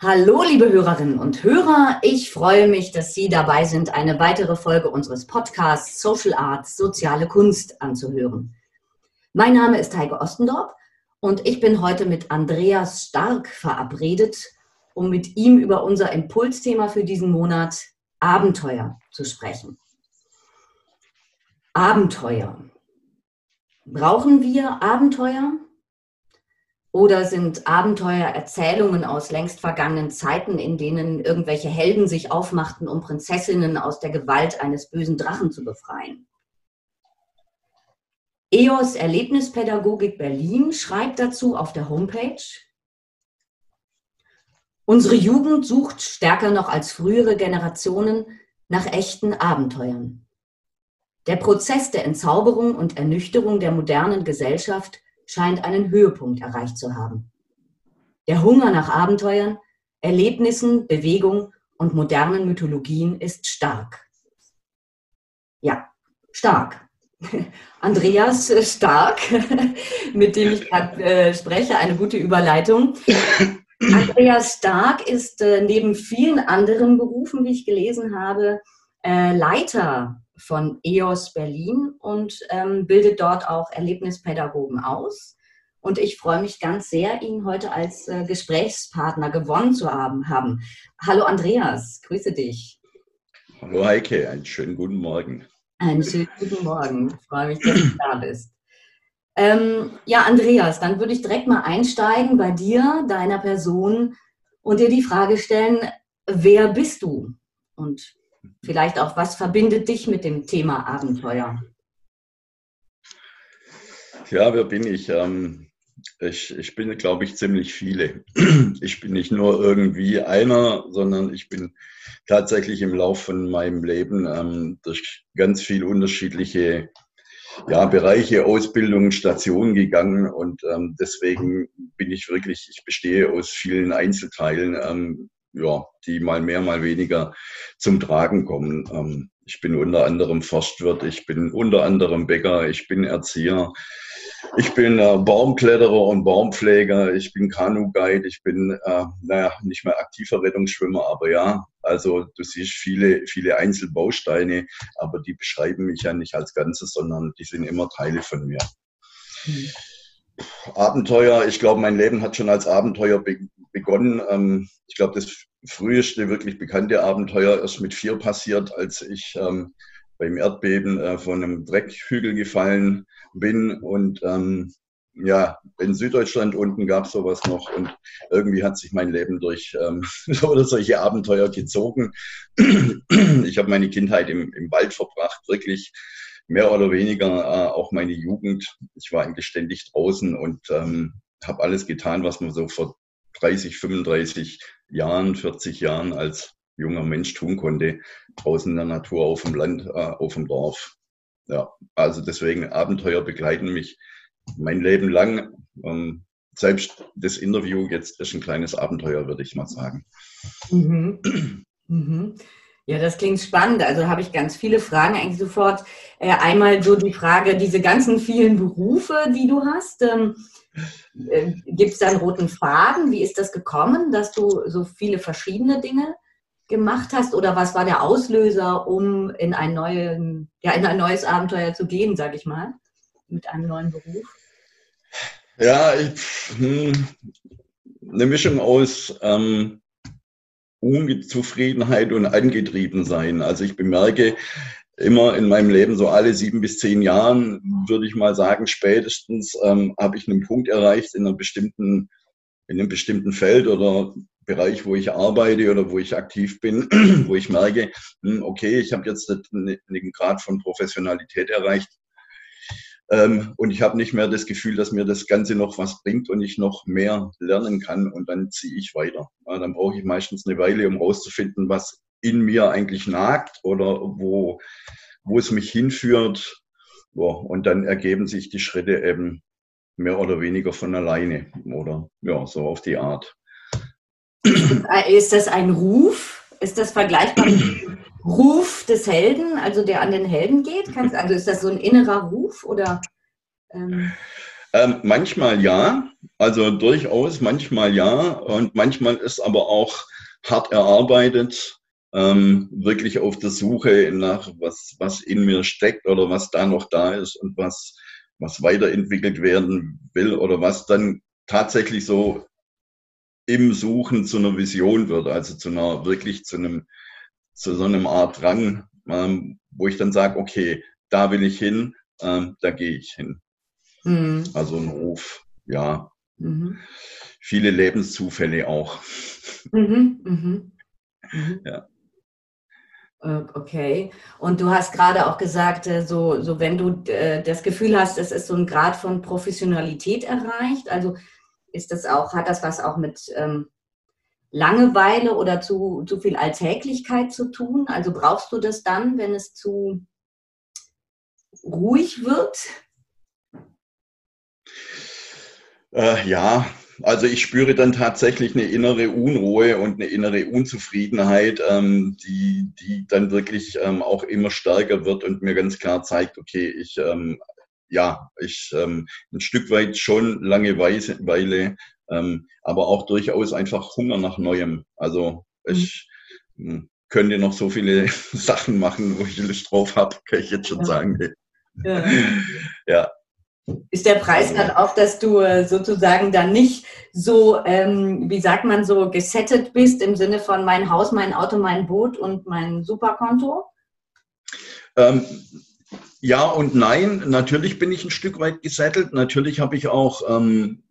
Hallo, liebe Hörerinnen und Hörer. Ich freue mich, dass Sie dabei sind, eine weitere Folge unseres Podcasts Social Arts, soziale Kunst anzuhören. Mein Name ist Heike Ostendorp und ich bin heute mit Andreas Stark verabredet, um mit ihm über unser Impulsthema für diesen Monat Abenteuer zu sprechen. Abenteuer. Brauchen wir Abenteuer? Oder sind Abenteuer Erzählungen aus längst vergangenen Zeiten, in denen irgendwelche Helden sich aufmachten, um Prinzessinnen aus der Gewalt eines bösen Drachen zu befreien? EOS Erlebnispädagogik Berlin schreibt dazu auf der Homepage, Unsere Jugend sucht stärker noch als frühere Generationen nach echten Abenteuern. Der Prozess der Entzauberung und Ernüchterung der modernen Gesellschaft scheint einen Höhepunkt erreicht zu haben. Der Hunger nach Abenteuern, Erlebnissen, Bewegung und modernen Mythologien ist stark. Ja, stark. Andreas Stark, mit dem ich gerade äh, spreche, eine gute Überleitung. Andreas Stark ist äh, neben vielen anderen Berufen, wie ich gelesen habe, äh, Leiter von EOS Berlin und ähm, bildet dort auch Erlebnispädagogen aus. Und ich freue mich ganz sehr, ihn heute als äh, Gesprächspartner gewonnen zu haben, haben. Hallo Andreas, grüße dich. Hallo Heike, einen schönen guten Morgen. Einen schönen guten Morgen. Ich freue mich, dass du da bist. Ähm, ja, Andreas, dann würde ich direkt mal einsteigen bei dir, deiner Person und dir die Frage stellen, wer bist du? Und Vielleicht auch, was verbindet dich mit dem Thema Abenteuer? Ja, wer bin ich? Ähm, ich, ich bin, glaube ich, ziemlich viele. Ich bin nicht nur irgendwie einer, sondern ich bin tatsächlich im Laufe von meinem Leben ähm, durch ganz viele unterschiedliche ja, Bereiche, Ausbildungen, Stationen gegangen und ähm, deswegen bin ich wirklich, ich bestehe aus vielen Einzelteilen, ähm, ja, die mal mehr, mal weniger zum Tragen kommen. Ähm, ich bin unter anderem Forstwirt, ich bin unter anderem Bäcker, ich bin Erzieher, ich bin äh, Baumkletterer und Baumpfleger, ich bin Kanu-Guide, ich bin, äh, naja, nicht mehr aktiver Rettungsschwimmer, aber ja, also du siehst viele, viele Einzelbausteine, aber die beschreiben mich ja nicht als Ganzes, sondern die sind immer Teile von mir. Mhm. Abenteuer, ich glaube, mein Leben hat schon als Abenteuer be begonnen. Ähm, ich glaube, das früheste wirklich bekannte Abenteuer ist mit vier passiert, als ich ähm, beim Erdbeben äh, von einem Dreckhügel gefallen bin und ähm, ja, in Süddeutschland unten gab es sowas noch und irgendwie hat sich mein Leben durch ähm, solche Abenteuer gezogen. Ich habe meine Kindheit im, im Wald verbracht, wirklich mehr oder weniger äh, auch meine Jugend. Ich war eigentlich ständig draußen und ähm, habe alles getan, was man so vor 30, 35 Jahren, 40 Jahren als junger Mensch tun konnte, draußen in der Natur, auf dem Land, äh, auf dem Dorf. Ja, also deswegen Abenteuer begleiten mich mein Leben lang. Ähm, selbst das Interview jetzt ist ein kleines Abenteuer, würde ich mal sagen. Mhm. Mhm. Ja, das klingt spannend. Also habe ich ganz viele Fragen eigentlich sofort. Äh, einmal so die Frage, diese ganzen vielen Berufe, die du hast. Ähm, äh, Gibt es da einen roten Faden? Wie ist das gekommen, dass du so viele verschiedene Dinge gemacht hast? Oder was war der Auslöser, um in ein, neuen, ja, in ein neues Abenteuer zu gehen, sage ich mal, mit einem neuen Beruf? Ja, ich, hm, eine Mischung aus ähm, Unzufriedenheit und Angetriebensein. Also ich bemerke, immer in meinem Leben, so alle sieben bis zehn Jahren, würde ich mal sagen, spätestens ähm, habe ich einen Punkt erreicht in, einer bestimmten, in einem bestimmten Feld oder Bereich, wo ich arbeite oder wo ich aktiv bin, wo ich merke, hm, okay, ich habe jetzt einen Grad von Professionalität erreicht, Ähm, und ich habe nicht mehr das Gefühl, dass mir das Ganze noch was bringt und ich noch mehr lernen kann und dann ziehe ich weiter. Ja, dann brauche ich meistens eine Weile, um rauszufinden, was in mir eigentlich nagt oder wo, wo es mich hinführt. Ja, und dann ergeben sich die Schritte eben mehr oder weniger von alleine oder ja, so auf die Art. Ist das ein Ruf? Ist das vergleichbar mit Ruf des Helden, also der an den Helden geht? Also ist das so ein innerer Ruf oder? Ähm ähm, manchmal ja, also durchaus, manchmal ja und manchmal ist aber auch hart erarbeitet, ähm, wirklich auf der Suche nach was, was in mir steckt oder was da noch da ist und was, was weiterentwickelt werden will oder was dann tatsächlich so im Suchen zu einer Vision wird, also zu einer wirklich zu einem zu so einem Art Rang, ähm, wo ich dann sage, okay, da will ich hin, ähm, da gehe ich hin. Mhm. Also ein Ruf, ja. Mhm. Viele Lebenszufälle auch. Mhm, mhm. mhm. Ja. Äh, okay. Und du hast gerade auch gesagt, äh, so, so wenn du äh, das Gefühl hast, es ist so ein Grad von Professionalität erreicht, also ist das auch, hat das was auch mit ähm, Langeweile oder zu, zu viel Alltäglichkeit zu tun? Also brauchst du das dann, wenn es zu ruhig wird? Äh, ja, also ich spüre dann tatsächlich eine innere Unruhe und eine innere Unzufriedenheit, ähm, die, die dann wirklich ähm, auch immer stärker wird und mir ganz klar zeigt, okay, ich, ähm, ja, ich ähm, ein Stück weit schon Langeweile ähm, aber auch durchaus einfach Hunger nach Neuem. Also ich mhm. könnte noch so viele Sachen machen, wo ich Lust drauf habe, kann ich jetzt schon ja. sagen. Ja. ja. Ist der Preis dann auch, dass du äh, sozusagen dann nicht so, ähm, wie sagt man so, gesettet bist im Sinne von mein Haus, mein Auto, mein Boot und mein Superkonto? Ähm, ja und nein. Natürlich bin ich ein Stück weit gesettelt. Natürlich habe ich auch ähm,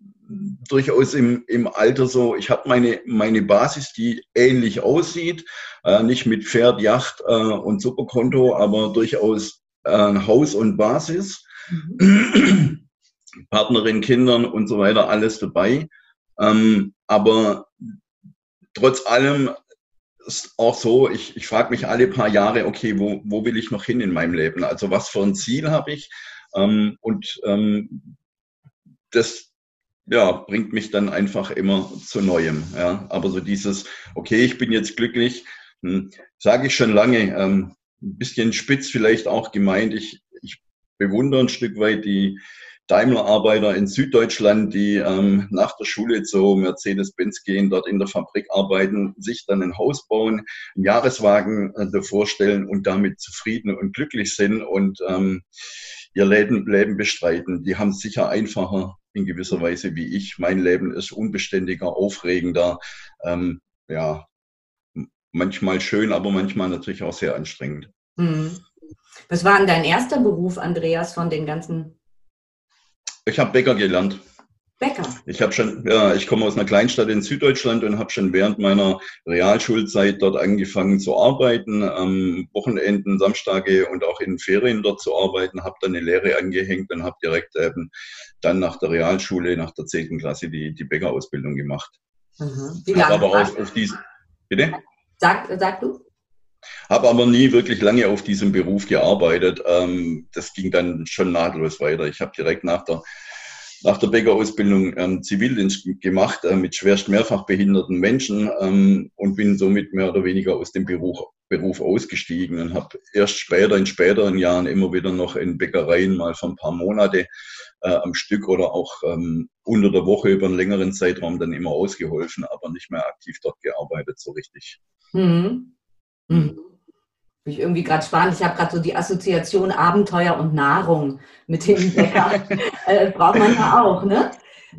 durchaus im, im Alter so, ich habe meine, meine Basis, die ähnlich aussieht, äh, nicht mit Pferd, Yacht äh, und Superkonto, aber durchaus äh, Haus und Basis, mhm. Partnerin, Kindern und so weiter, alles dabei. Ähm, aber trotz allem ist auch so, ich, ich frage mich alle paar Jahre, okay, wo, wo will ich noch hin in meinem Leben? Also was für ein Ziel habe ich? Ähm, und ähm, das, ja, bringt mich dann einfach immer zu Neuem. Ja. Aber so dieses, okay, ich bin jetzt glücklich, hm, sage ich schon lange, ähm, ein bisschen spitz vielleicht auch gemeint. Ich, ich bewundere ein Stück weit die Daimler-Arbeiter in Süddeutschland, die ähm, nach der Schule zu Mercedes-Benz gehen, dort in der Fabrik arbeiten, sich dann ein Haus bauen, einen Jahreswagen äh, davor stellen und damit zufrieden und glücklich sind und ähm, ihr Leben, Leben bestreiten. Die haben es sicher einfacher in gewisser Weise wie ich. Mein Leben ist unbeständiger, aufregender, ähm, ja, manchmal schön, aber manchmal natürlich auch sehr anstrengend. Mhm. Was war denn dein erster Beruf, Andreas, von den ganzen? Ich habe Bäcker gelernt. Bäcker. Ich habe schon, ja, ich komme aus einer Kleinstadt in Süddeutschland und habe schon während meiner Realschulzeit dort angefangen zu arbeiten, am Wochenenden, Samstage und auch in Ferien dort zu arbeiten, habe dann eine Lehre angehängt und habe direkt eben dann nach der Realschule, nach der 10. Klasse die, die Bäckerausbildung gemacht. Mhm. Wie lange? Aber auf, auf diese, bitte? Sag, sag du. Habe aber nie wirklich lange auf diesem Beruf gearbeitet. Ähm, das ging dann schon nahtlos weiter. Ich habe direkt nach der nach der Bäckerausbildung ähm, Zivildienst gemacht äh, mit schwerst mehrfach behinderten Menschen ähm, und bin somit mehr oder weniger aus dem Beruf, Beruf ausgestiegen und habe erst später, in späteren Jahren immer wieder noch in Bäckereien mal für ein paar Monate äh, am Stück oder auch ähm, unter der Woche über einen längeren Zeitraum dann immer ausgeholfen, aber nicht mehr aktiv dort gearbeitet so richtig. Mhm. Mhm ich irgendwie gerade spannend. Ich habe gerade so die Assoziation Abenteuer und Nahrung mit dem Bäcker. äh, braucht man ja auch, ne?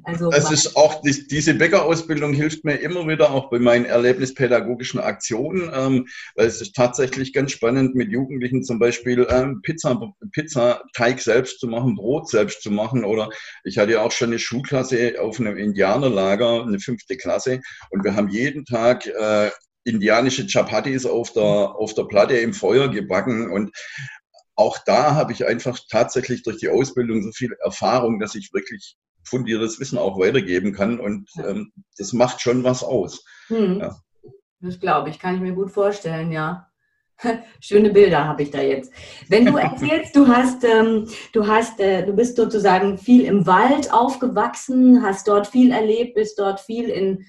Also, es ist auch, diese Bäckerausbildung hilft mir immer wieder auch bei meinen erlebnispädagogischen Aktionen, ähm, weil es ist tatsächlich ganz spannend, mit Jugendlichen zum Beispiel ähm, Pizza, Pizzateig selbst zu machen, Brot selbst zu machen. Oder ich hatte ja auch schon eine Schulklasse auf einem Indianerlager, eine fünfte Klasse, und wir haben jeden Tag äh, indianische Chapatis auf der, auf der Platte im Feuer gebacken und auch da habe ich einfach tatsächlich durch die Ausbildung so viel Erfahrung, dass ich wirklich fundiertes Wissen auch weitergeben kann und ähm, das macht schon was aus. Hm. Ja. Das glaube ich, kann ich mir gut vorstellen, ja. Schöne Bilder habe ich da jetzt. Wenn du erzählst, du hast, ähm, du hast, äh, du bist sozusagen viel im Wald aufgewachsen, hast dort viel erlebt, bist dort viel in,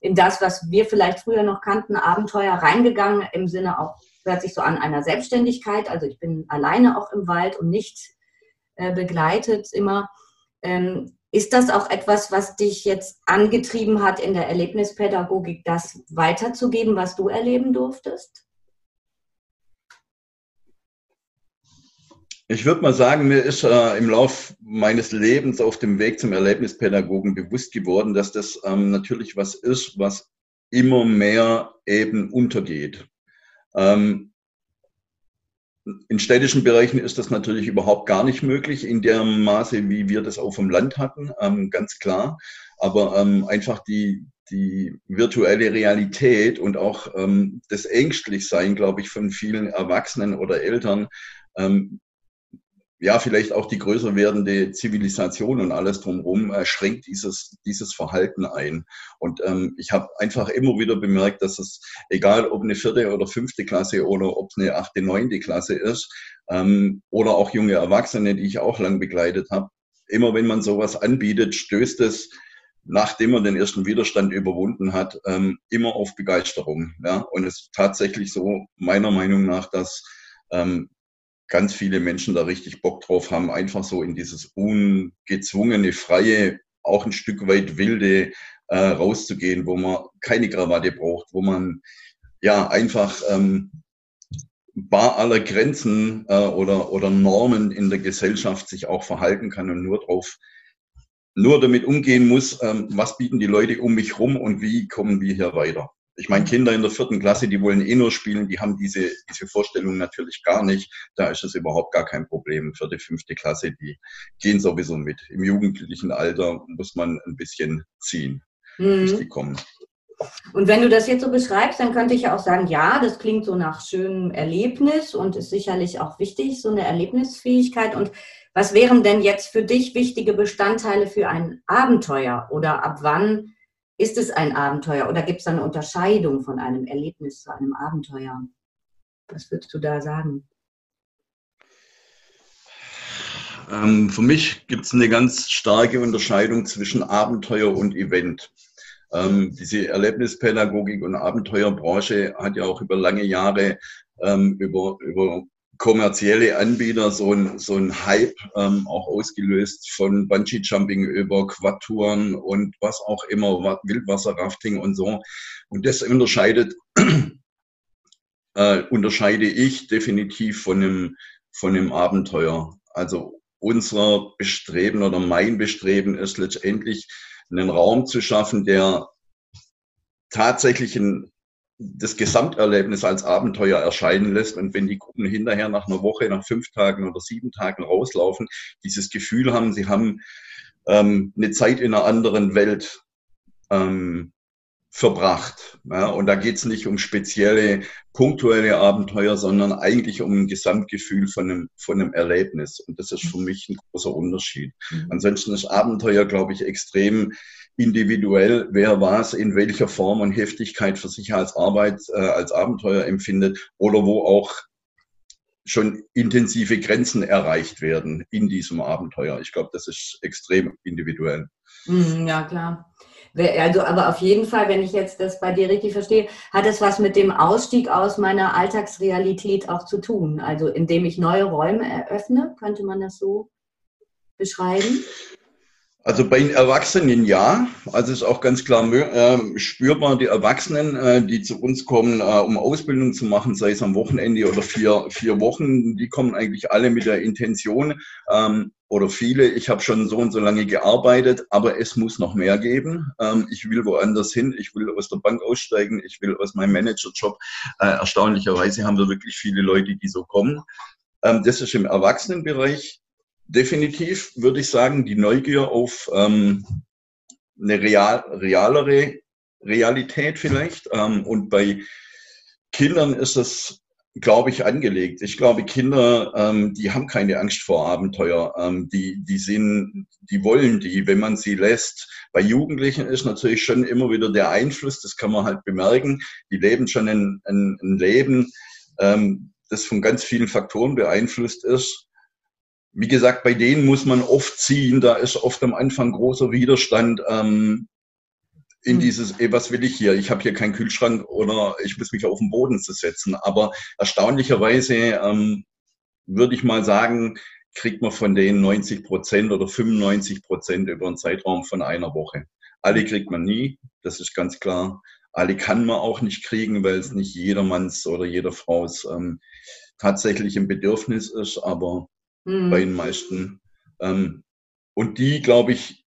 in das, was wir vielleicht früher noch kannten, Abenteuer reingegangen, im Sinne auch, hört sich so an einer Selbstständigkeit. Also ich bin alleine auch im Wald und nicht äh, begleitet immer. Ähm, ist das auch etwas, was dich jetzt angetrieben hat, in der Erlebnispädagogik das weiterzugeben, was du erleben durftest? Ich würde mal sagen, mir ist äh, im Lauf meines Lebens auf dem Weg zum Erlebnispädagogen bewusst geworden, dass das ähm, natürlich was ist, was immer mehr eben untergeht. Ähm, in städtischen Bereichen ist das natürlich überhaupt gar nicht möglich, in der Maße, wie wir das auf dem Land hatten, ähm, ganz klar. Aber ähm, einfach die, die virtuelle Realität und auch ähm, das Ängstlichsein, glaube ich, von vielen Erwachsenen oder Eltern ähm, ja, vielleicht auch die größer werdende Zivilisation und alles drumherum äh, schränkt dieses, dieses Verhalten ein. Und ähm, ich habe einfach immer wieder bemerkt, dass es, egal ob eine vierte oder fünfte Klasse oder ob eine achte, neunte Klasse ist, ähm, oder auch junge Erwachsene, die ich auch lang begleitet habe, immer wenn man sowas anbietet, stößt es nachdem man den ersten Widerstand überwunden hat, ähm, immer auf Begeisterung. Ja? Und es ist tatsächlich so, meiner Meinung nach, dass ähm, ganz viele Menschen da richtig Bock drauf haben, einfach so in dieses ungezwungene, freie, auch ein Stück weit wilde äh, rauszugehen, wo man keine Krawatte braucht, wo man ja einfach ähm, bar aller Grenzen äh, oder, oder Normen in der Gesellschaft sich auch verhalten kann und nur drauf nur damit umgehen muss, ähm, was bieten die Leute um mich rum und wie kommen wir hier weiter. Ich meine, Kinder in der vierten Klasse, die wollen eh nur spielen, die haben diese, diese Vorstellung natürlich gar nicht. Da ist es überhaupt gar kein Problem. Vierte, fünfte Klasse, die gehen sowieso mit. Im jugendlichen Alter muss man ein bisschen ziehen, mhm. bis die kommen. Und wenn du das jetzt so beschreibst, dann könnte ich ja auch sagen, ja, das klingt so nach schönem Erlebnis und ist sicherlich auch wichtig, so eine Erlebnisfähigkeit. Und was wären denn jetzt für dich wichtige Bestandteile für ein Abenteuer? Oder ab wann ist es ein Abenteuer oder gibt es eine Unterscheidung von einem Erlebnis zu einem Abenteuer? Was würdest du da sagen? Ähm, für mich gibt es eine ganz starke Unterscheidung zwischen Abenteuer und Event. Ähm, diese Erlebnispädagogik und Abenteuerbranche hat ja auch über lange Jahre ähm, über, über kommerzielle Anbieter so ein, so ein Hype ähm, auch ausgelöst von Bungee-Jumping über Quadtouren und was auch immer, Wildwasserrafting und so. Und das unterscheidet, äh, unterscheide ich definitiv von einem, von einem Abenteuer. Also unser Bestreben oder mein Bestreben ist letztendlich einen Raum zu schaffen, der tatsächlich ein das Gesamterlebnis als Abenteuer erscheinen lässt. Und wenn die Gruppen hinterher nach einer Woche, nach fünf Tagen oder sieben Tagen rauslaufen, dieses Gefühl haben, sie haben ähm, eine Zeit in einer anderen Welt ähm, verbracht. Ja, und da geht es nicht um spezielle, punktuelle Abenteuer, sondern eigentlich um ein Gesamtgefühl von einem, von einem Erlebnis. Und das ist für mich ein großer Unterschied. Mhm. Ansonsten ist Abenteuer, glaube ich, extrem individuell, wer was in welcher Form und Heftigkeit für sich als Arbeit, äh, als Abenteuer empfindet oder wo auch schon intensive Grenzen erreicht werden in diesem Abenteuer. Ich glaube, das ist extrem individuell. Mhm, ja, klar. Also, aber auf jeden Fall, wenn ich jetzt das bei dir richtig verstehe, hat es was mit dem Ausstieg aus meiner Alltagsrealität auch zu tun. Also, indem ich neue Räume eröffne, könnte man das so beschreiben? Also bei den Erwachsenen ja. Also ist auch ganz klar äh, spürbar, die Erwachsenen, äh, die zu uns kommen, äh, um Ausbildung zu machen, sei es am Wochenende oder vier, vier Wochen, die kommen eigentlich alle mit der Intention ähm, oder viele, ich habe schon so und so lange gearbeitet, aber es muss noch mehr geben. Ähm, ich will woanders hin, ich will aus der Bank aussteigen, ich will aus meinem Managerjob. Äh, erstaunlicherweise haben wir wirklich viele Leute, die so kommen. Ähm, das ist im Erwachsenenbereich definitiv würde ich sagen, die Neugier auf ähm, eine real, realere Realität vielleicht. Ähm, und bei Kindern ist es glaube ich, angelegt. Ich glaube, Kinder, ähm, die haben keine Angst vor Abenteuer. Ähm, die, die sind, die wollen die, wenn man sie lässt. Bei Jugendlichen ist natürlich schon immer wieder der Einfluss, das kann man halt bemerken. Die leben schon ein, ein, ein Leben, ähm, das von ganz vielen Faktoren beeinflusst ist. Wie gesagt, bei denen muss man oft ziehen. Da ist oft am Anfang großer Widerstand. Ähm, in hm. dieses, ey, was will ich hier? Ich habe hier keinen Kühlschrank oder ich muss mich auf den Boden zu setzen. Aber erstaunlicherweise ähm, würde ich mal sagen, kriegt man von denen 90 Prozent oder 95 Prozent über einen Zeitraum von einer Woche. Alle kriegt man nie, das ist ganz klar. Alle kann man auch nicht kriegen, weil es nicht jedermanns oder jeder Frau's ähm, tatsächlich ein Bedürfnis ist, aber mhm. bei den meisten. Ähm, und die, glaube ich,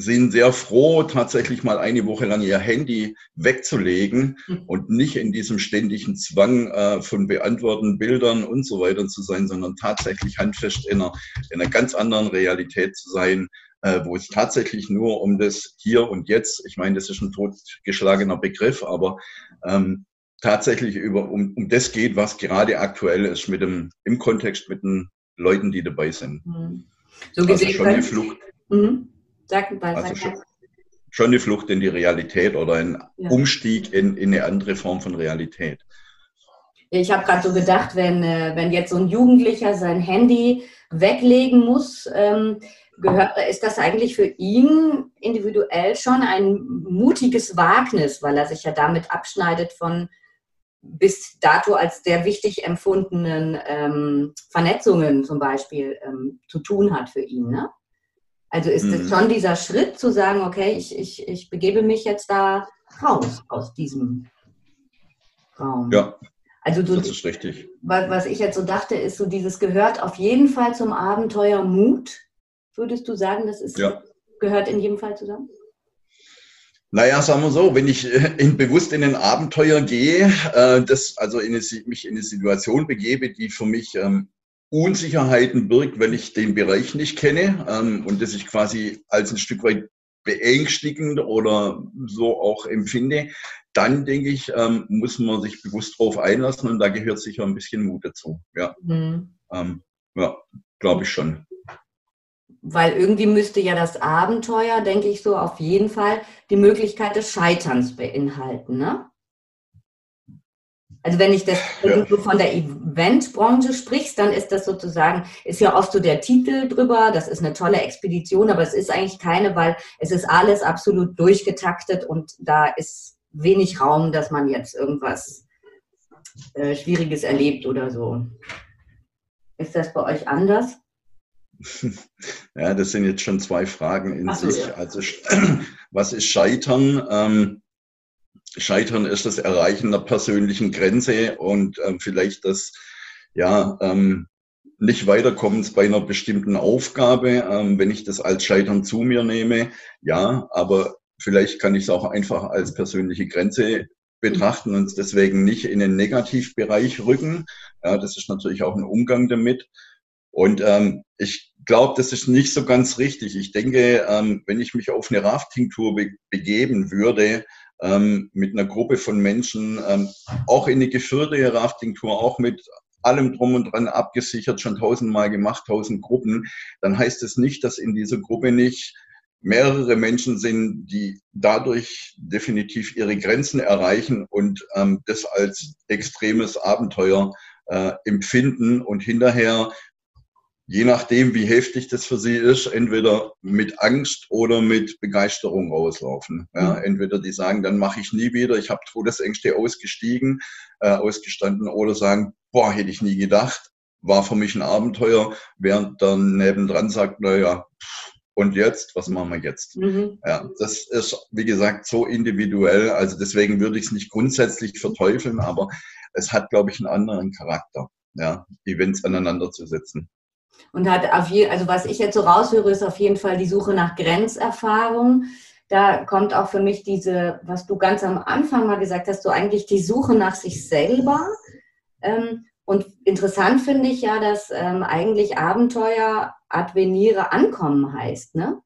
sind sehr froh, tatsächlich mal eine Woche lang ihr Handy wegzulegen mhm. und nicht in diesem ständigen Zwang äh, von beantworten Bildern und so weiter zu sein, sondern tatsächlich handfest in einer, in einer ganz anderen Realität zu sein, äh, wo es tatsächlich nur um das Hier und Jetzt, ich meine, das ist ein totgeschlagener Begriff, aber ähm, tatsächlich über, um, um das geht, was gerade aktuell ist mit dem, im Kontext mit den Leuten, die dabei sind. Mhm. So gesehen also schon eine Flucht. Mhm. Sag mal, also schon, schon eine Flucht in die Realität oder ein ja. Umstieg in, in eine andere Form von Realität. Ich habe gerade so gedacht, wenn, äh, wenn jetzt so ein Jugendlicher sein Handy weglegen muss, ähm, gehört, ist das eigentlich für ihn individuell schon ein mutiges Wagnis, weil er sich ja damit abschneidet von bis dato als sehr wichtig empfundenen ähm, Vernetzungen zum Beispiel ähm, zu tun hat für ihn. Ne? Also ist es mhm. schon dieser Schritt zu sagen, okay, ich, ich, ich begebe mich jetzt da raus aus diesem Raum. Ja. Also du, das ist richtig. Was ich jetzt so dachte, ist so dieses gehört auf jeden Fall zum Abenteuer Mut. Würdest du sagen, das ist, ja. gehört in jedem Fall zusammen? Naja, sagen wir so, wenn ich äh, in, bewusst in ein Abenteuer gehe, äh, das, also in eine, mich in eine Situation begebe, die für mich ähm, Unsicherheiten birgt, wenn ich den Bereich nicht kenne ähm, und das ich quasi als ein Stück weit beängstigend oder so auch empfinde, dann denke ich, ähm, muss man sich bewusst darauf einlassen und da gehört sicher ein bisschen Mut dazu. Ja, mhm. ähm, ja glaube ich schon. Weil irgendwie müsste ja das Abenteuer, denke ich so, auf jeden Fall die Möglichkeit des Scheiterns beinhalten, ne? Also wenn ich das ja. von der Eventbranche sprichst, dann ist das sozusagen, ist ja oft so der Titel drüber, das ist eine tolle Expedition, aber es ist eigentlich keine, weil es ist alles absolut durchgetaktet und da ist wenig Raum, dass man jetzt irgendwas äh, Schwieriges erlebt oder so. Ist das bei euch anders? Ja, das sind jetzt schon zwei Fragen in so, sich. Ja. Also was ist Scheitern? Ähm, Scheitern ist das Erreichen der persönlichen Grenze und ähm, vielleicht das ja ähm, nicht weiterkommens bei einer bestimmten Aufgabe, ähm, wenn ich das als Scheitern zu mir nehme, ja, aber vielleicht kann ich es auch einfach als persönliche Grenze betrachten und deswegen nicht in den Negativbereich rücken. Ja, das ist natürlich auch ein Umgang damit. Und ähm, ich glaube, das ist nicht so ganz richtig. Ich denke, ähm, wenn ich mich auf eine Rafting-Tour be begeben würde, ähm, mit einer Gruppe von Menschen, ähm, auch in eine geführte Rafting-Tour, auch mit allem drum und dran abgesichert, schon tausendmal gemacht, tausend Gruppen, dann heißt es nicht, dass in dieser Gruppe nicht mehrere Menschen sind, die dadurch definitiv ihre Grenzen erreichen und ähm, das als extremes Abenteuer äh, empfinden und hinterher je nachdem, wie heftig das für sie ist, entweder mit Angst oder mit Begeisterung rauslaufen. Ja, mhm. entweder die sagen, dann mache ich nie wieder, ich habe Todesängste ausgestiegen, äh, ausgestanden, oder sagen, boah, hätte ich nie gedacht, war für mich ein Abenteuer, während dann nebendran sagt, naja, und jetzt, was machen wir jetzt? Mhm. Ja, das ist, wie gesagt, so individuell. Also deswegen würde ich es nicht grundsätzlich verteufeln, aber es hat, glaube ich, einen anderen Charakter, ja, Events aneinander zu setzen. Und hat auf jeden, also was ich jetzt so raushöre, ist auf jeden Fall die Suche nach Grenzerfahrung. Da kommt auch für mich diese, was du ganz am Anfang mal gesagt hast, so eigentlich die Suche nach sich selber. Ähm, und interessant finde ich ja, dass ähm, eigentlich Abenteuer Advenire ankommen heißt, ne?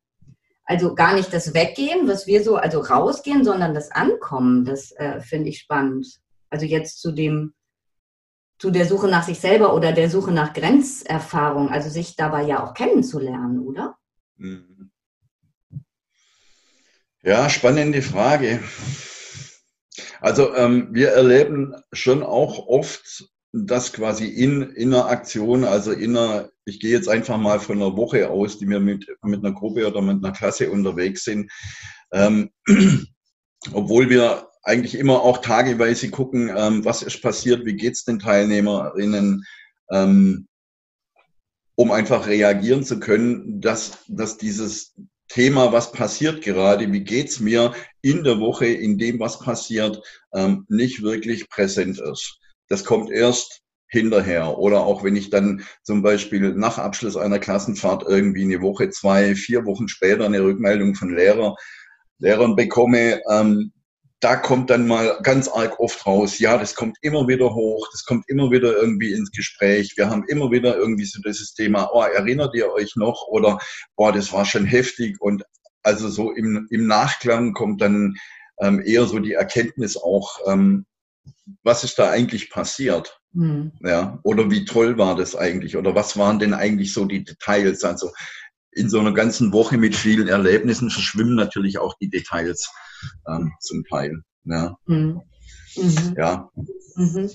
Also gar nicht das Weggehen, was wir so, also rausgehen, sondern das Ankommen, das äh, finde ich spannend. Also jetzt zu dem zu der Suche nach sich selber oder der Suche nach Grenzerfahrung, also sich dabei ja auch kennenzulernen, oder? Mhm. Ja, spannende Frage. Also ähm, wir erleben schon auch oft, dass quasi in, in einer Aktion, also in einer, ich gehe jetzt einfach mal von einer Woche aus, die wir mit, mit einer Gruppe oder mit einer Klasse unterwegs sind, ähm, obwohl wir eigentlich immer auch tageweise gucken, ähm, was ist passiert, wie geht's den Teilnehmerinnen, ähm, um einfach reagieren zu können, dass, dass dieses Thema, was passiert gerade, wie geht's mir in der Woche, in dem, was passiert, ähm, nicht wirklich präsent ist. Das kommt erst hinterher. Oder auch wenn ich dann zum Beispiel nach Abschluss einer Klassenfahrt irgendwie eine Woche, zwei, vier Wochen später eine Rückmeldung von Lehrer, Lehrern bekomme, ähm, da kommt dann mal ganz arg oft raus, ja, das kommt immer wieder hoch, das kommt immer wieder irgendwie ins Gespräch. Wir haben immer wieder irgendwie so dieses Thema, oh, erinnert ihr euch noch? Oder, boah, das war schon heftig. Und also so im, im Nachklang kommt dann ähm, eher so die Erkenntnis auch, ähm, was ist da eigentlich passiert? Mhm. Ja, oder wie toll war das eigentlich? Oder was waren denn eigentlich so die Details? Also in so einer ganzen Woche mit vielen Erlebnissen verschwimmen natürlich auch die Details ähm, zum Teil. Ja. Mhm. Mhm. ja. Mhm.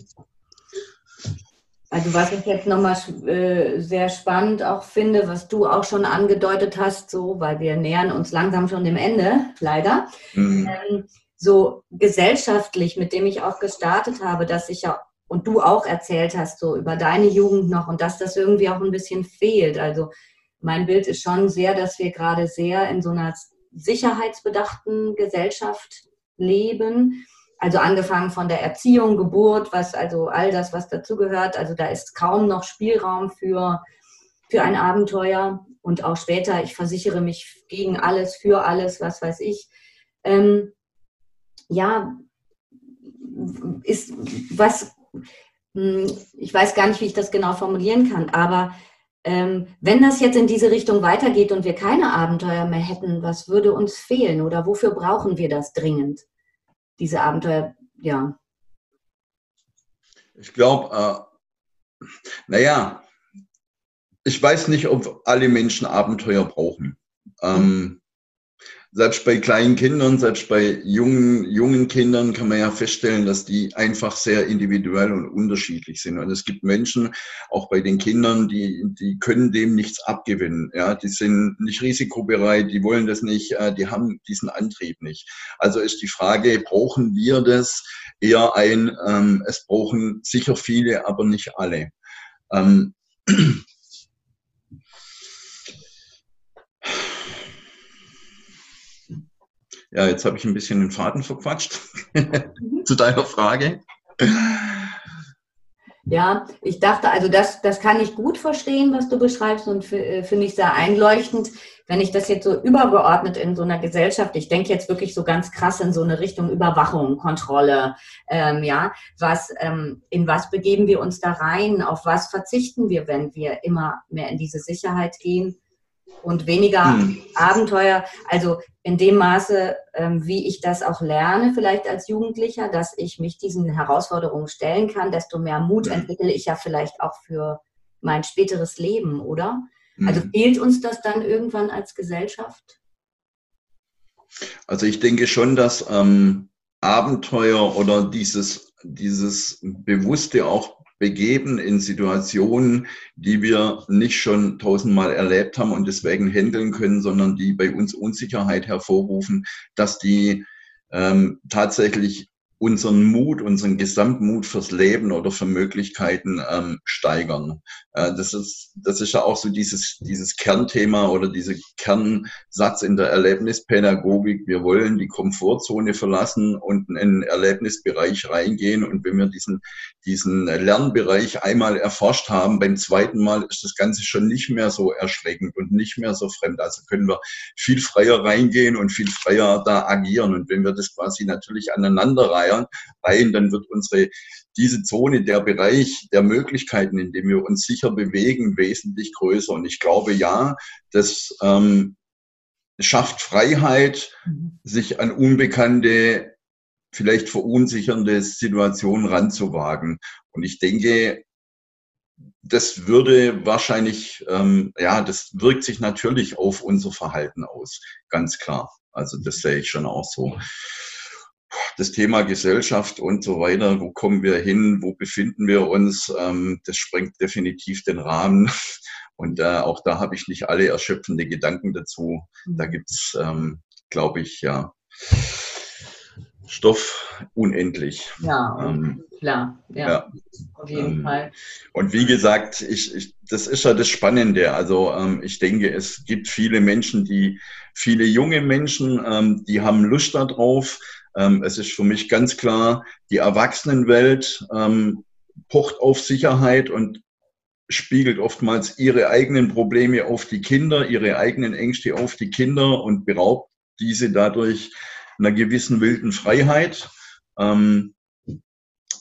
Also was ich jetzt nochmal äh, sehr spannend auch finde, was du auch schon angedeutet hast, so, weil wir nähern uns langsam schon dem Ende, leider. Mhm. Ähm, so gesellschaftlich, mit dem ich auch gestartet habe, dass ich ja und du auch erzählt hast, so über deine Jugend noch und dass das irgendwie auch ein bisschen fehlt. Also mein Bild ist schon sehr, dass wir gerade sehr in so einer sicherheitsbedachten Gesellschaft leben. Also angefangen von der Erziehung, Geburt, was also all das, was dazugehört. Also da ist kaum noch Spielraum für, für ein Abenteuer. Und auch später, ich versichere mich gegen alles, für alles, was weiß ich. Ähm, ja, ist was, hm, ich weiß gar nicht, wie ich das genau formulieren kann, aber ähm, wenn das jetzt in diese Richtung weitergeht und wir keine Abenteuer mehr hätten, was würde uns fehlen oder wofür brauchen wir das dringend? Diese Abenteuer, ja. Ich glaube, äh, naja, ich weiß nicht, ob alle Menschen Abenteuer brauchen. Ähm, selbst bei kleinen Kindern, selbst bei jungen, jungen Kindern kann man ja feststellen, dass die einfach sehr individuell und unterschiedlich sind. Und es gibt Menschen, auch bei den Kindern, die, die können dem nichts abgewinnen. Ja, die sind nicht risikobereit, die wollen das nicht, äh, die haben diesen Antrieb nicht. Also ist die Frage, brauchen wir das eher ein, ähm, es brauchen sicher viele, aber nicht alle. Ähm, Ja, jetzt habe ich ein bisschen den Faden verquatscht zu deiner Frage. Ja, ich dachte, also das, das kann ich gut verstehen, was du beschreibst und äh, finde ich sehr einleuchtend. Wenn ich das jetzt so übergeordnet in so einer Gesellschaft, ich denke jetzt wirklich so ganz krass in so eine Richtung Überwachung, Kontrolle, ähm, ja, was, ähm, in was begeben wir uns da rein, auf was verzichten wir, wenn wir immer mehr in diese Sicherheit gehen und weniger hm. Abenteuer. Also in dem Maße, ähm, wie ich das auch lerne, vielleicht als Jugendlicher, dass ich mich diesen Herausforderungen stellen kann, desto mehr Mut entwickle ich ja vielleicht auch für mein späteres Leben, oder? Also hm. fehlt uns das dann irgendwann als Gesellschaft? Also ich denke schon, dass ähm, Abenteuer oder dieses, dieses Bewusste auch begeben in Situationen, die wir nicht schon tausendmal erlebt haben und deswegen handeln können, sondern die bei uns Unsicherheit hervorrufen, dass die ähm, tatsächlich unseren Mut, unseren Gesamtmut fürs Leben oder für Möglichkeiten ähm, steigern. Äh, das, ist, das ist ja auch so dieses, dieses Kernthema oder dieser Kernsatz in der Erlebnispädagogik. Wir wollen die Komfortzone verlassen und in den Erlebnisbereich reingehen. Und wenn wir diesen, diesen Lernbereich einmal erforscht haben, beim zweiten Mal ist das Ganze schon nicht mehr so erschreckend und nicht mehr so fremd. Also können wir viel freier reingehen und viel freier da agieren. Und wenn wir das quasi natürlich aneinander reihen, rein, dann wird unsere, diese Zone, der Bereich der Möglichkeiten, in dem wir uns sicher bewegen, wesentlich größer. Und ich glaube, ja, das ähm, schafft Freiheit, mhm. sich an unbekannte, vielleicht verunsichernde Situationen ranzuwagen. Und ich denke, das würde wahrscheinlich, ähm, ja, das wirkt sich natürlich auf unser Verhalten aus, ganz klar. Also das sehe ich schon auch so. Das Thema Gesellschaft und so weiter, wo kommen wir hin, wo befinden wir uns, ähm, das sprengt definitiv den Rahmen. Und äh, auch da habe ich nicht alle erschöpfende Gedanken dazu. Da mhm. gibt's, ähm, glaube ich, ja, Stoff unendlich. Ja, ähm, klar, ja, ja, auf jeden ähm, Fall. Und wie gesagt, ich, ich, das ist ja das Spannende. Also ähm, ich denke, es gibt viele Menschen, die, viele junge Menschen, ähm, die haben Lust darauf. Ähm, es ist für mich ganz klar, die Erwachsenenwelt ähm, pocht auf Sicherheit und spiegelt oftmals ihre eigenen Probleme auf die Kinder, ihre eigenen Ängste auf die Kinder und beraubt diese dadurch einer gewissen wilden Freiheit. Ähm,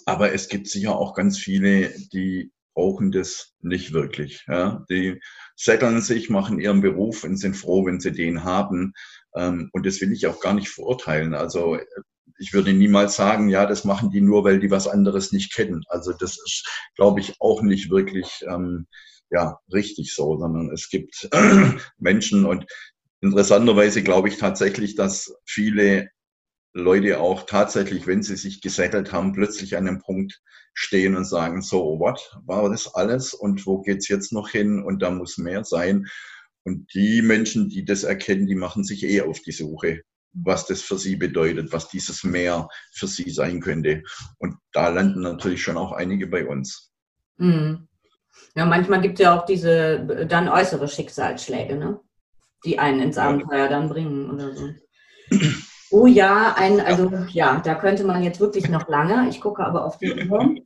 aber es gibt sicher auch ganz viele, die brauchen das nicht wirklich. Ja? Die setteln sich, machen ihren Beruf und sind froh, wenn sie den haben. Ähm, und das will ich auch gar nicht verurteilen. Also ich würde niemals sagen, ja, das machen die nur, weil die was anderes nicht kennen. Also das ist, glaube ich, auch nicht wirklich ähm, ja, richtig so, sondern es gibt Menschen und interessanterweise glaube ich tatsächlich, dass viele Leute auch tatsächlich, wenn sie sich gesettelt haben, plötzlich an einem Punkt stehen und sagen, so, what, war das alles und wo geht's jetzt noch hin und da muss mehr sein. Und die Menschen, die das erkennen, die machen sich eh auf die Suche, was das für sie bedeutet, was dieses Mehr für sie sein könnte. Und da landen natürlich schon auch einige bei uns. Mhm. Ja, manchmal gibt es ja auch diese dann äußere Schicksalsschläge, ne? die einen ins Abenteuer dann bringen oder so. Oh ja, ein, also ja, da könnte man jetzt wirklich noch lange. Ich gucke aber auf die Uhr.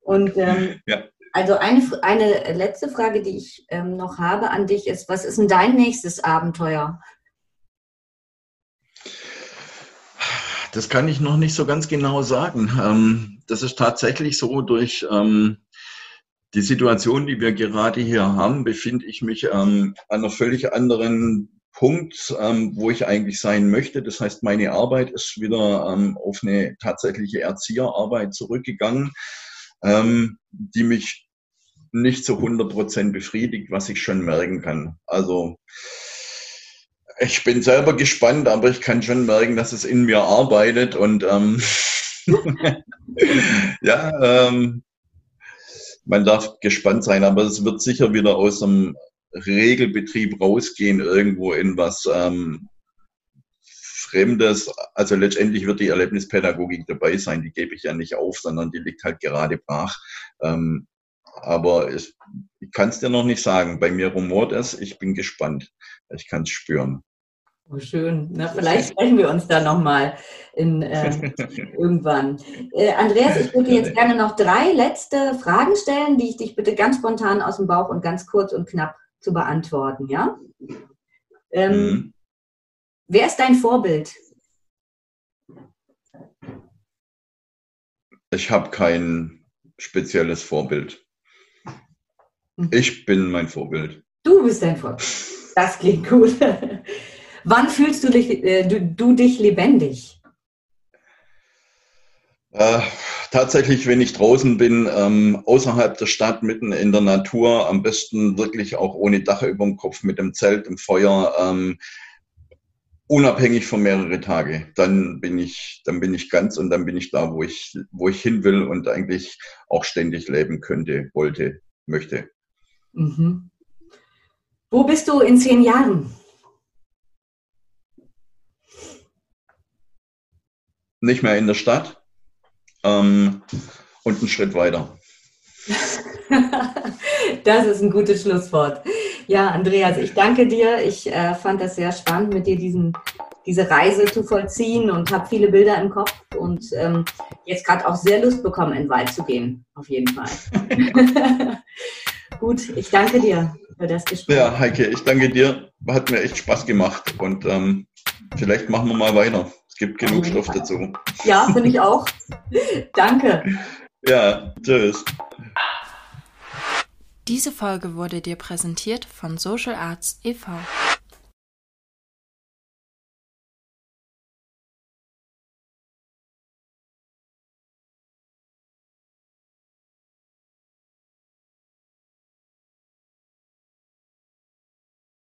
Und ähm, ja. Also eine, eine letzte Frage, die ich ähm, noch habe an dich ist, was ist denn dein nächstes Abenteuer? Das kann ich noch nicht so ganz genau sagen. Ähm, das ist tatsächlich so durch ähm, die Situation, die wir gerade hier haben, befinde ich mich ähm, an einer völlig anderen Punkt, ähm, wo ich eigentlich sein möchte. Das heißt, meine Arbeit ist wieder ähm, auf eine tatsächliche Erzieherarbeit zurückgegangen, ähm, die mich nicht zu 100 Prozent befriedigt, was ich schon merken kann. Also ich bin selber gespannt, aber ich kann schon merken, dass es in mir arbeitet und ähm, ja, ähm, man darf gespannt sein, aber es wird sicher wieder aus einem Regelbetrieb rausgehen, irgendwo in was ähm, Fremdes. Also letztendlich wird die Erlebnispädagogik dabei sein, die gebe ich ja nicht auf, sondern die liegt halt gerade brach. Ähm, aber ich, ich kann es dir noch nicht sagen. Bei mir rumort es, ich bin gespannt. Ich kann es spüren. Oh, schön. Na, vielleicht sprechen wir uns da nochmal äh, irgendwann. Äh, Andreas, ich würde jetzt gerne noch drei letzte Fragen stellen, die ich dich bitte ganz spontan aus dem Bauch und ganz kurz und knapp zu beantworten, ja? Ähm, mhm. Wer ist dein Vorbild? Ich habe kein spezielles Vorbild. Mhm. Ich bin mein Vorbild. Du bist dein Vorbild. Das klingt gut. Wann fühlst du dich, äh, du, du dich lebendig? Äh, tatsächlich, wenn ich draußen bin, ähm, außerhalb der Stadt, mitten in der Natur, am besten wirklich auch ohne Dach über dem Kopf, mit dem Zelt, im Feuer, ähm, unabhängig von mehrere Tage. Dann bin ich, dann bin ich ganz und dann bin ich da, wo ich, wo ich hin will und eigentlich auch ständig leben könnte, wollte, möchte. Mhm. Wo bist du in zehn Jahren? Nicht mehr in der Stadt, ähm, und einen Schritt weiter. das ist ein gutes Schlusswort. Ja, Andreas, ich danke dir. Ich äh, fand das sehr spannend, mit dir diesen, diese Reise zu vollziehen und habe viele Bilder im Kopf und ähm, jetzt gerade auch sehr Lust bekommen, in den Wald zu gehen. Auf jeden Fall. Gut, ich danke dir für das Gespräch. Ja, Heike, ich danke dir. Hat mir echt Spaß gemacht und ähm, vielleicht machen wir mal weiter gibt genug Stoff dazu. Ja, finde ich auch. Danke. Ja, tschüss. Diese Folge wurde dir präsentiert von Social Arts e.V.